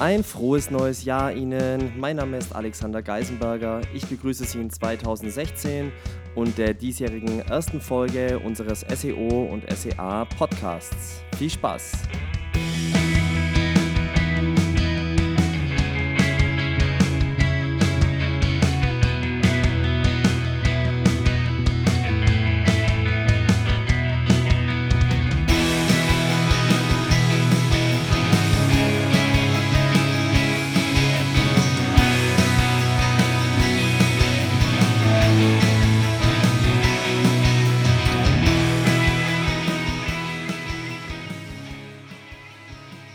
Ein frohes neues Jahr Ihnen. Mein Name ist Alexander Geisenberger. Ich begrüße Sie in 2016 und der diesjährigen ersten Folge unseres SEO und SEA Podcasts. Viel Spaß!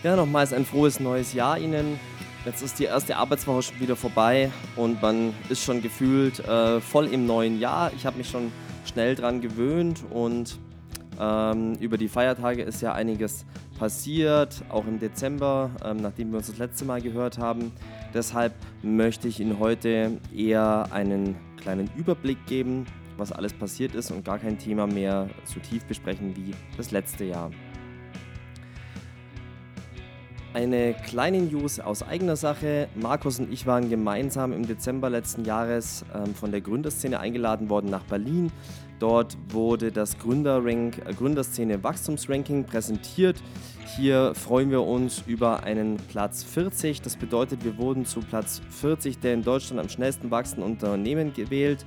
Ja, nochmals ein frohes neues Jahr Ihnen. Jetzt ist die erste Arbeitswoche schon wieder vorbei und man ist schon gefühlt äh, voll im neuen Jahr. Ich habe mich schon schnell dran gewöhnt und ähm, über die Feiertage ist ja einiges passiert, auch im Dezember, ähm, nachdem wir uns das letzte Mal gehört haben. Deshalb möchte ich Ihnen heute eher einen kleinen Überblick geben, was alles passiert ist und gar kein Thema mehr so tief besprechen wie das letzte Jahr. Eine kleine News aus eigener Sache. Markus und ich waren gemeinsam im Dezember letzten Jahres ähm, von der Gründerszene eingeladen worden nach Berlin. Dort wurde das Gründerrank, äh, Gründerszene Wachstumsranking präsentiert. Hier freuen wir uns über einen Platz 40. Das bedeutet, wir wurden zu Platz 40 der in Deutschland am schnellsten wachsenden Unternehmen gewählt.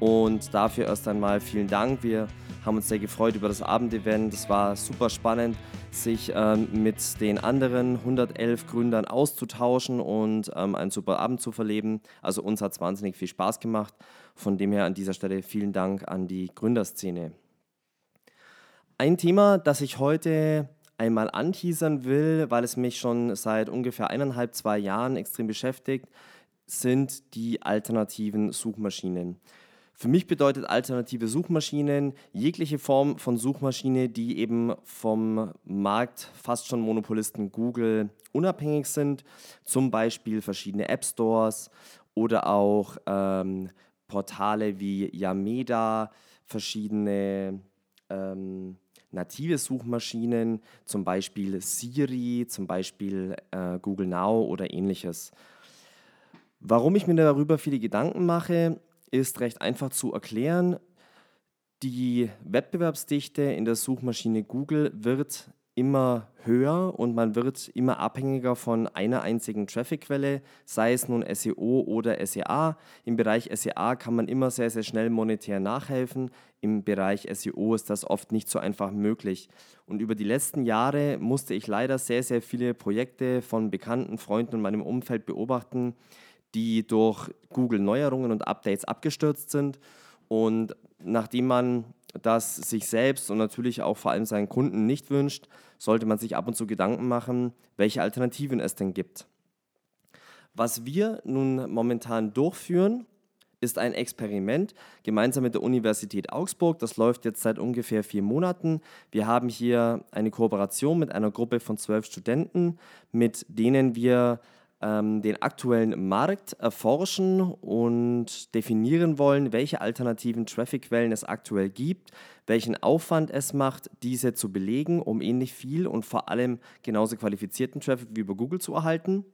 Und dafür erst einmal vielen Dank. Wir haben uns sehr gefreut über das Abendevent. Es war super spannend, sich ähm, mit den anderen 111 Gründern auszutauschen und ähm, einen super Abend zu verleben. Also uns hat es wahnsinnig viel Spaß gemacht. Von dem her an dieser Stelle vielen Dank an die Gründerszene. Ein Thema, das ich heute einmal anteasern will, weil es mich schon seit ungefähr eineinhalb, zwei Jahren extrem beschäftigt, sind die alternativen Suchmaschinen. Für mich bedeutet alternative Suchmaschinen jegliche Form von Suchmaschine, die eben vom Markt fast schon Monopolisten Google unabhängig sind, zum Beispiel verschiedene App Stores oder auch ähm, Portale wie Yameda, verschiedene ähm, native Suchmaschinen, zum Beispiel Siri, zum Beispiel äh, Google Now oder ähnliches. Warum ich mir darüber viele Gedanken mache, ist recht einfach zu erklären. Die Wettbewerbsdichte in der Suchmaschine Google wird immer höher und man wird immer abhängiger von einer einzigen Trafficquelle, sei es nun SEO oder SEA. Im Bereich SEA kann man immer sehr, sehr schnell monetär nachhelfen. Im Bereich SEO ist das oft nicht so einfach möglich. Und über die letzten Jahre musste ich leider sehr, sehr viele Projekte von bekannten Freunden in meinem Umfeld beobachten, die durch Google Neuerungen und Updates abgestürzt sind. Und nachdem man das sich selbst und natürlich auch vor allem seinen Kunden nicht wünscht, sollte man sich ab und zu Gedanken machen, welche Alternativen es denn gibt. Was wir nun momentan durchführen, ist ein Experiment gemeinsam mit der Universität Augsburg. Das läuft jetzt seit ungefähr vier Monaten. Wir haben hier eine Kooperation mit einer Gruppe von zwölf Studenten, mit denen wir ähm, den aktuellen Markt erforschen und definieren wollen, welche alternativen Traffic-Quellen es aktuell gibt, welchen Aufwand es macht, diese zu belegen, um ähnlich viel und vor allem genauso qualifizierten Traffic wie über Google zu erhalten.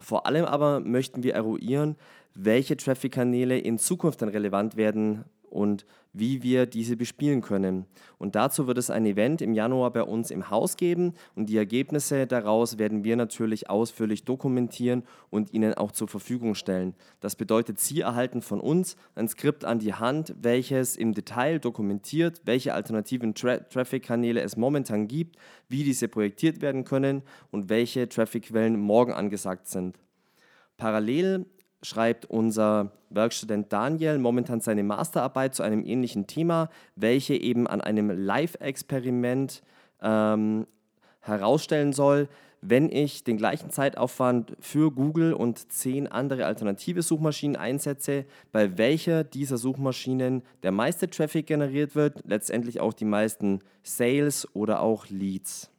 Vor allem aber möchten wir eruieren, welche Traffic-Kanäle in Zukunft dann relevant werden und wie wir diese bespielen können. Und dazu wird es ein Event im Januar bei uns im Haus geben und die Ergebnisse daraus werden wir natürlich ausführlich dokumentieren und Ihnen auch zur Verfügung stellen. Das bedeutet, Sie erhalten von uns ein Skript an die Hand, welches im Detail dokumentiert, welche alternativen Tra Traffic-Kanäle es momentan gibt, wie diese projektiert werden können und welche Traffic-Quellen morgen angesagt sind. Parallel schreibt unser Werkstudent Daniel momentan seine Masterarbeit zu einem ähnlichen Thema, welche eben an einem Live-Experiment ähm, herausstellen soll, wenn ich den gleichen Zeitaufwand für Google und zehn andere alternative Suchmaschinen einsetze, bei welcher dieser Suchmaschinen der meiste Traffic generiert wird, letztendlich auch die meisten Sales oder auch Leads.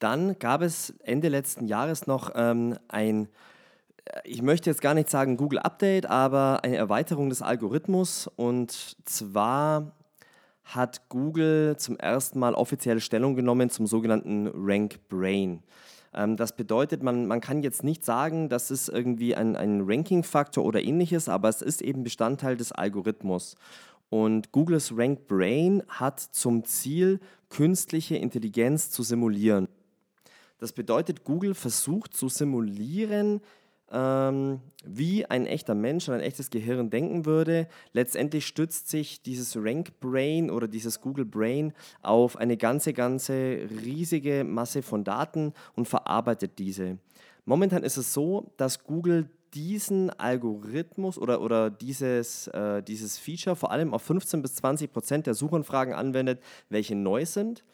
Dann gab es Ende letzten Jahres noch ähm, ein, äh, ich möchte jetzt gar nicht sagen Google Update, aber eine Erweiterung des Algorithmus. Und zwar hat Google zum ersten Mal offizielle Stellung genommen zum sogenannten Rank Brain. Ähm, das bedeutet, man, man kann jetzt nicht sagen, das ist irgendwie ein, ein Ranking-Faktor oder ähnliches, aber es ist eben Bestandteil des Algorithmus. Und Googles Rank Brain hat zum Ziel, künstliche Intelligenz zu simulieren. Das bedeutet, Google versucht zu simulieren, ähm, wie ein echter Mensch oder ein echtes Gehirn denken würde. Letztendlich stützt sich dieses Rank Brain oder dieses Google Brain auf eine ganze, ganze riesige Masse von Daten und verarbeitet diese. Momentan ist es so, dass Google diesen Algorithmus oder, oder dieses, äh, dieses Feature vor allem auf 15 bis 20 Prozent der Suchanfragen anwendet, welche neu sind.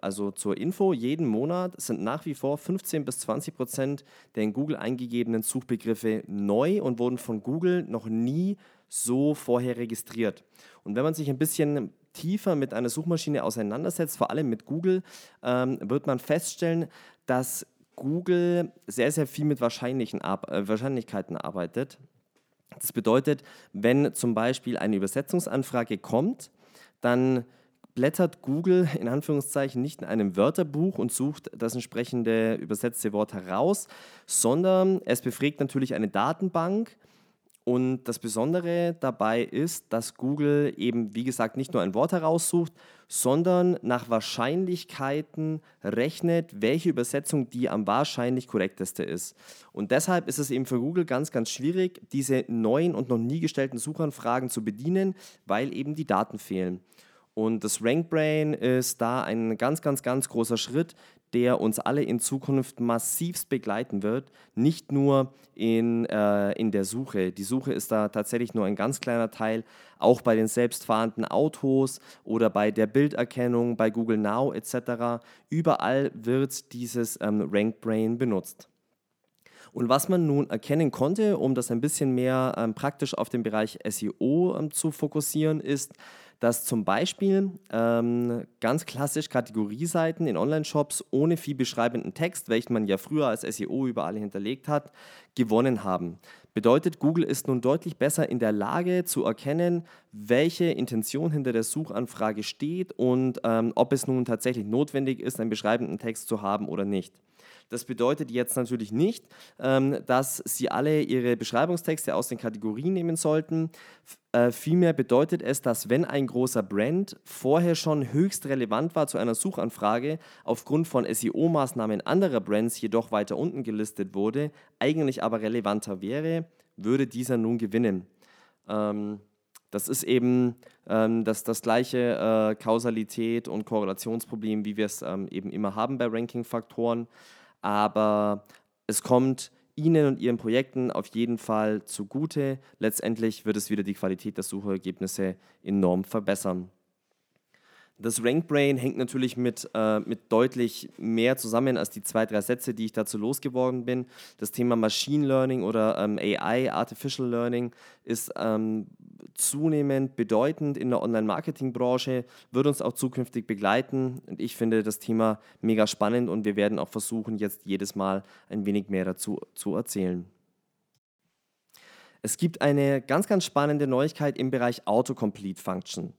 Also zur Info, jeden Monat sind nach wie vor 15 bis 20 Prozent der in Google eingegebenen Suchbegriffe neu und wurden von Google noch nie so vorher registriert. Und wenn man sich ein bisschen tiefer mit einer Suchmaschine auseinandersetzt, vor allem mit Google, ähm, wird man feststellen, dass Google sehr, sehr viel mit äh, Wahrscheinlichkeiten arbeitet. Das bedeutet, wenn zum Beispiel eine Übersetzungsanfrage kommt, dann blättert Google in Anführungszeichen nicht in einem Wörterbuch und sucht das entsprechende übersetzte Wort heraus, sondern es befragt natürlich eine Datenbank und das Besondere dabei ist, dass Google eben, wie gesagt, nicht nur ein Wort heraussucht, sondern nach Wahrscheinlichkeiten rechnet, welche Übersetzung die am wahrscheinlich korrekteste ist. Und deshalb ist es eben für Google ganz, ganz schwierig, diese neuen und noch nie gestellten Suchanfragen zu bedienen, weil eben die Daten fehlen. Und das RankBrain ist da ein ganz, ganz, ganz großer Schritt, der uns alle in Zukunft massivst begleiten wird. Nicht nur in, äh, in der Suche. Die Suche ist da tatsächlich nur ein ganz kleiner Teil. Auch bei den selbstfahrenden Autos oder bei der Bilderkennung, bei Google Now etc. Überall wird dieses ähm, RankBrain benutzt. Und was man nun erkennen konnte, um das ein bisschen mehr ähm, praktisch auf den Bereich SEO ähm, zu fokussieren, ist, dass zum Beispiel ähm, ganz klassisch Kategorieseiten in Online-Shops ohne viel beschreibenden Text, welchen man ja früher als SEO überall hinterlegt hat, gewonnen haben. Bedeutet, Google ist nun deutlich besser in der Lage zu erkennen, welche Intention hinter der Suchanfrage steht und ähm, ob es nun tatsächlich notwendig ist, einen beschreibenden Text zu haben oder nicht. Das bedeutet jetzt natürlich nicht, ähm, dass Sie alle Ihre Beschreibungstexte aus den Kategorien nehmen sollten. Äh, vielmehr bedeutet es, dass wenn ein großer Brand vorher schon höchst relevant war zu einer Suchanfrage, aufgrund von SEO-Maßnahmen anderer Brands jedoch weiter unten gelistet wurde, eigentlich aber relevanter wäre, würde dieser nun gewinnen. Ähm, das ist eben ähm, das, das gleiche äh, Kausalität und Korrelationsproblem, wie wir es ähm, eben immer haben bei Ranking-Faktoren aber es kommt Ihnen und Ihren Projekten auf jeden Fall zugute. Letztendlich wird es wieder die Qualität der Suchergebnisse enorm verbessern. Das RankBrain hängt natürlich mit, äh, mit deutlich mehr zusammen als die zwei, drei Sätze, die ich dazu losgeworden bin. Das Thema Machine Learning oder ähm, AI, Artificial Learning, ist ähm, zunehmend bedeutend in der Online-Marketing-Branche, wird uns auch zukünftig begleiten. Und ich finde das Thema mega spannend und wir werden auch versuchen, jetzt jedes Mal ein wenig mehr dazu zu erzählen. Es gibt eine ganz, ganz spannende Neuigkeit im Bereich Autocomplete Function.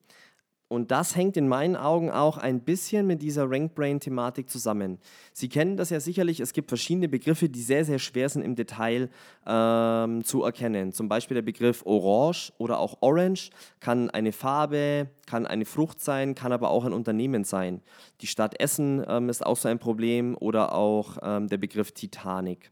Und das hängt in meinen Augen auch ein bisschen mit dieser Rank-Brain-Thematik zusammen. Sie kennen das ja sicherlich, es gibt verschiedene Begriffe, die sehr, sehr schwer sind im Detail ähm, zu erkennen. Zum Beispiel der Begriff Orange oder auch Orange kann eine Farbe, kann eine Frucht sein, kann aber auch ein Unternehmen sein. Die Stadt Essen ähm, ist auch so ein Problem oder auch ähm, der Begriff Titanic.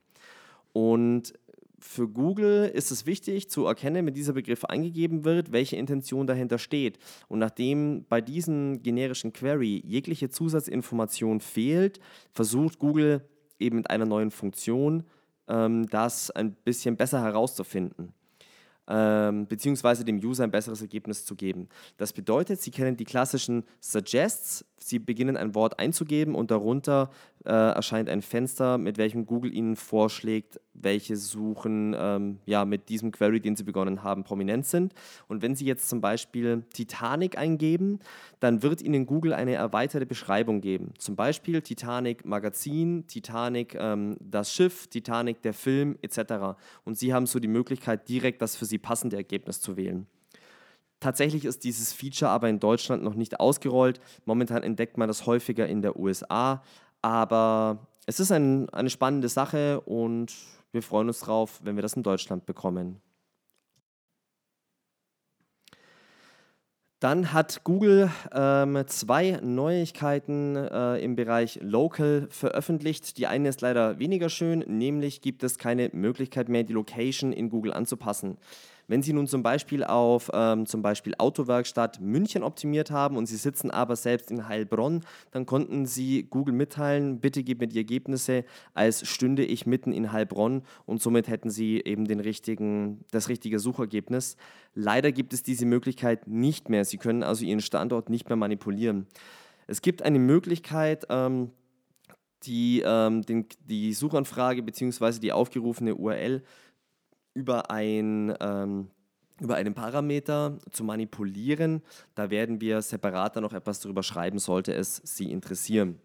Und für Google ist es wichtig zu erkennen, wenn dieser Begriff eingegeben wird, welche Intention dahinter steht. Und nachdem bei diesem generischen Query jegliche Zusatzinformation fehlt, versucht Google eben mit einer neuen Funktion ähm, das ein bisschen besser herauszufinden ähm, beziehungsweise dem User ein besseres Ergebnis zu geben. Das bedeutet, Sie kennen die klassischen Suggests. Sie beginnen ein Wort einzugeben und darunter äh, erscheint ein Fenster, mit welchem Google Ihnen vorschlägt, welche Suchen ähm, ja, mit diesem Query, den Sie begonnen haben, prominent sind. Und wenn Sie jetzt zum Beispiel Titanic eingeben, dann wird Ihnen Google eine erweiterte Beschreibung geben. Zum Beispiel Titanic Magazin, Titanic ähm, das Schiff, Titanic der Film etc. Und Sie haben so die Möglichkeit, direkt das für Sie passende Ergebnis zu wählen. Tatsächlich ist dieses Feature aber in Deutschland noch nicht ausgerollt. Momentan entdeckt man das häufiger in der USA, aber es ist ein, eine spannende Sache und wir freuen uns drauf, wenn wir das in Deutschland bekommen. Dann hat Google ähm, zwei Neuigkeiten äh, im Bereich Local veröffentlicht. Die eine ist leider weniger schön, nämlich gibt es keine Möglichkeit mehr, die Location in Google anzupassen. Wenn Sie nun zum Beispiel auf ähm, zum Beispiel Autowerkstatt München optimiert haben und Sie sitzen aber selbst in Heilbronn, dann konnten Sie Google mitteilen, bitte gib mir die Ergebnisse, als stünde ich mitten in Heilbronn und somit hätten Sie eben den richtigen, das richtige Suchergebnis. Leider gibt es diese Möglichkeit nicht mehr. Sie können also Ihren Standort nicht mehr manipulieren. Es gibt eine Möglichkeit, ähm, die, ähm, den, die Suchanfrage bzw. die aufgerufene URL über, ein, ähm, über einen Parameter zu manipulieren. Da werden wir separater noch etwas darüber schreiben, sollte es Sie interessieren.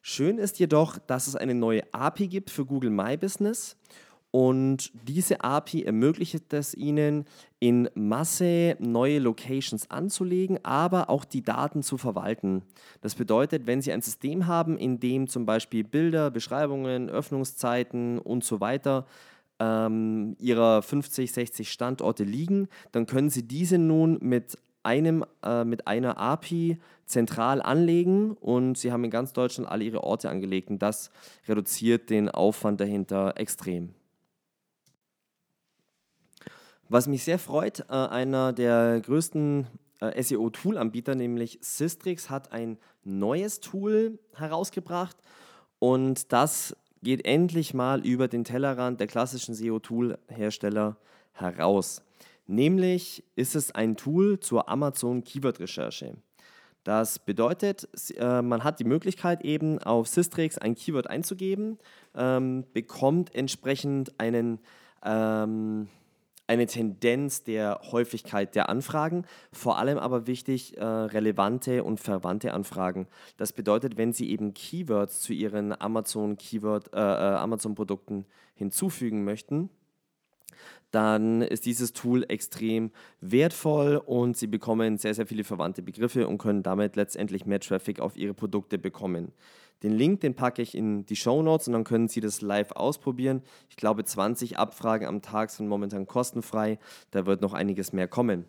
Schön ist jedoch, dass es eine neue API gibt für Google My Business. Und diese API ermöglicht es Ihnen, in Masse neue Locations anzulegen, aber auch die Daten zu verwalten. Das bedeutet, wenn Sie ein System haben, in dem zum Beispiel Bilder, Beschreibungen, Öffnungszeiten und so weiter ähm, ihrer 50, 60 Standorte liegen, dann können Sie diese nun mit einem, äh, mit einer API zentral anlegen und Sie haben in ganz Deutschland alle Ihre Orte angelegt und das reduziert den Aufwand dahinter extrem. Was mich sehr freut, äh, einer der größten äh, SEO-Tool-Anbieter, nämlich Systrix, hat ein neues Tool herausgebracht und das geht endlich mal über den Tellerrand der klassischen SEO-Tool-Hersteller heraus. Nämlich ist es ein Tool zur Amazon-Keyword-Recherche. Das bedeutet, äh, man hat die Möglichkeit eben auf Systrix ein Keyword einzugeben, ähm, bekommt entsprechend einen ähm, eine Tendenz der Häufigkeit der Anfragen, vor allem aber wichtig äh, relevante und verwandte Anfragen. Das bedeutet, wenn Sie eben Keywords zu Ihren Amazon Keyword äh, äh, Amazon Produkten hinzufügen möchten, dann ist dieses Tool extrem wertvoll und Sie bekommen sehr, sehr viele verwandte Begriffe und können damit letztendlich mehr Traffic auf Ihre Produkte bekommen. Den Link, den packe ich in die Show Notes und dann können Sie das live ausprobieren. Ich glaube, 20 Abfragen am Tag sind momentan kostenfrei. Da wird noch einiges mehr kommen.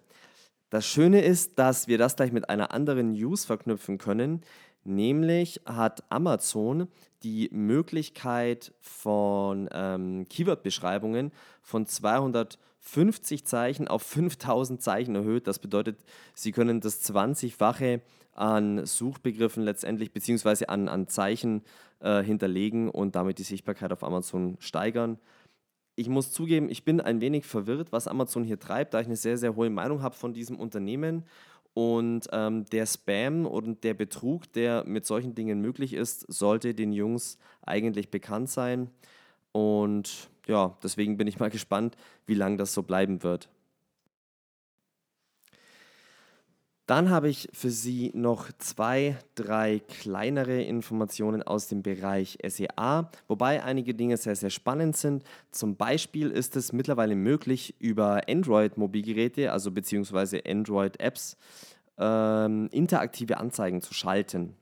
Das Schöne ist, dass wir das gleich mit einer anderen News verknüpfen können. Nämlich hat Amazon die Möglichkeit von ähm, Keyword-Beschreibungen von 250 Zeichen auf 5000 Zeichen erhöht. Das bedeutet, Sie können das 20-fache an Suchbegriffen letztendlich beziehungsweise an, an Zeichen äh, hinterlegen und damit die Sichtbarkeit auf Amazon steigern. Ich muss zugeben, ich bin ein wenig verwirrt, was Amazon hier treibt, da ich eine sehr, sehr hohe Meinung habe von diesem Unternehmen. Und ähm, der Spam und der Betrug, der mit solchen Dingen möglich ist, sollte den Jungs eigentlich bekannt sein. Und ja, deswegen bin ich mal gespannt, wie lange das so bleiben wird. Dann habe ich für Sie noch zwei, drei kleinere Informationen aus dem Bereich SEA, wobei einige Dinge sehr, sehr spannend sind. Zum Beispiel ist es mittlerweile möglich, über Android-Mobilgeräte, also beziehungsweise Android-Apps, ähm, interaktive Anzeigen zu schalten.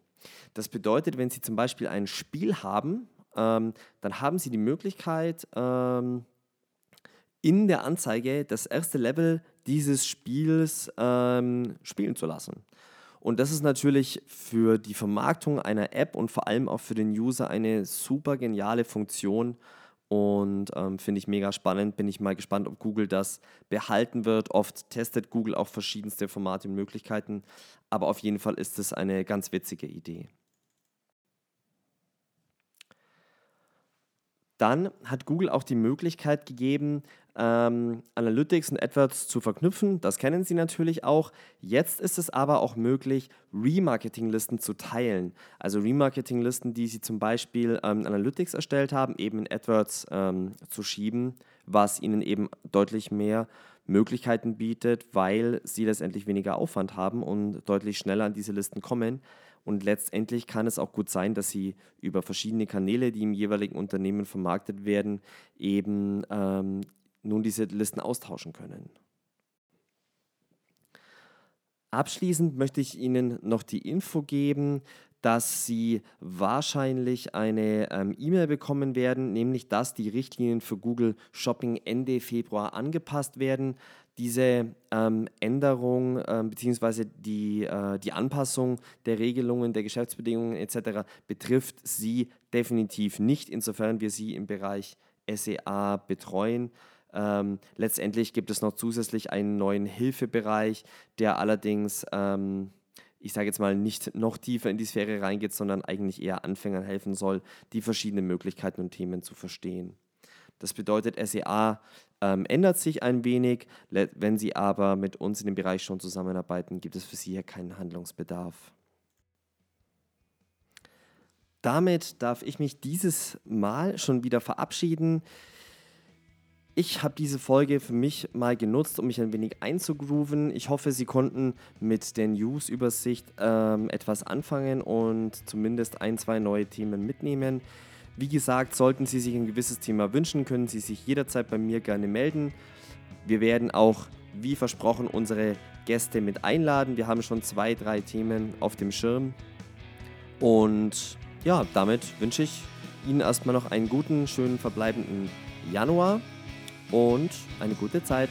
Das bedeutet, wenn Sie zum Beispiel ein Spiel haben, ähm, dann haben Sie die Möglichkeit, ähm, in der Anzeige das erste Level dieses Spiels ähm, spielen zu lassen. Und das ist natürlich für die Vermarktung einer App und vor allem auch für den User eine super geniale Funktion und ähm, finde ich mega spannend. Bin ich mal gespannt, ob Google das behalten wird. Oft testet Google auch verschiedenste Formate und Möglichkeiten, aber auf jeden Fall ist es eine ganz witzige Idee. Dann hat Google auch die Möglichkeit gegeben, ähm, Analytics und AdWords zu verknüpfen. Das kennen Sie natürlich auch. Jetzt ist es aber auch möglich, Remarketing-Listen zu teilen. Also Remarketing-Listen, die Sie zum Beispiel ähm, Analytics erstellt haben, eben in AdWords ähm, zu schieben, was Ihnen eben deutlich mehr Möglichkeiten bietet, weil Sie letztendlich weniger Aufwand haben und deutlich schneller an diese Listen kommen. Und letztendlich kann es auch gut sein, dass Sie über verschiedene Kanäle, die im jeweiligen Unternehmen vermarktet werden, eben ähm, nun diese Listen austauschen können. Abschließend möchte ich Ihnen noch die Info geben, dass Sie wahrscheinlich eine ähm, E-Mail bekommen werden, nämlich dass die Richtlinien für Google Shopping Ende Februar angepasst werden. Diese ähm, Änderung ähm, bzw. Die, äh, die Anpassung der Regelungen, der Geschäftsbedingungen etc. betrifft Sie definitiv nicht, insofern wir Sie im Bereich SEA betreuen. Ähm, letztendlich gibt es noch zusätzlich einen neuen Hilfebereich, der allerdings ähm, ich sage jetzt mal, nicht noch tiefer in die Sphäre reingeht, sondern eigentlich eher Anfängern helfen soll, die verschiedenen Möglichkeiten und Themen zu verstehen. Das bedeutet, SEA ähm, ändert sich ein wenig. Wenn Sie aber mit uns in dem Bereich schon zusammenarbeiten, gibt es für Sie hier keinen Handlungsbedarf. Damit darf ich mich dieses Mal schon wieder verabschieden. Ich habe diese Folge für mich mal genutzt, um mich ein wenig einzugrooven. Ich hoffe, Sie konnten mit der News-Übersicht ähm, etwas anfangen und zumindest ein, zwei neue Themen mitnehmen. Wie gesagt, sollten Sie sich ein gewisses Thema wünschen, können Sie sich jederzeit bei mir gerne melden. Wir werden auch, wie versprochen, unsere Gäste mit einladen. Wir haben schon zwei, drei Themen auf dem Schirm. Und ja, damit wünsche ich Ihnen erstmal noch einen guten, schönen verbleibenden Januar und eine gute Zeit.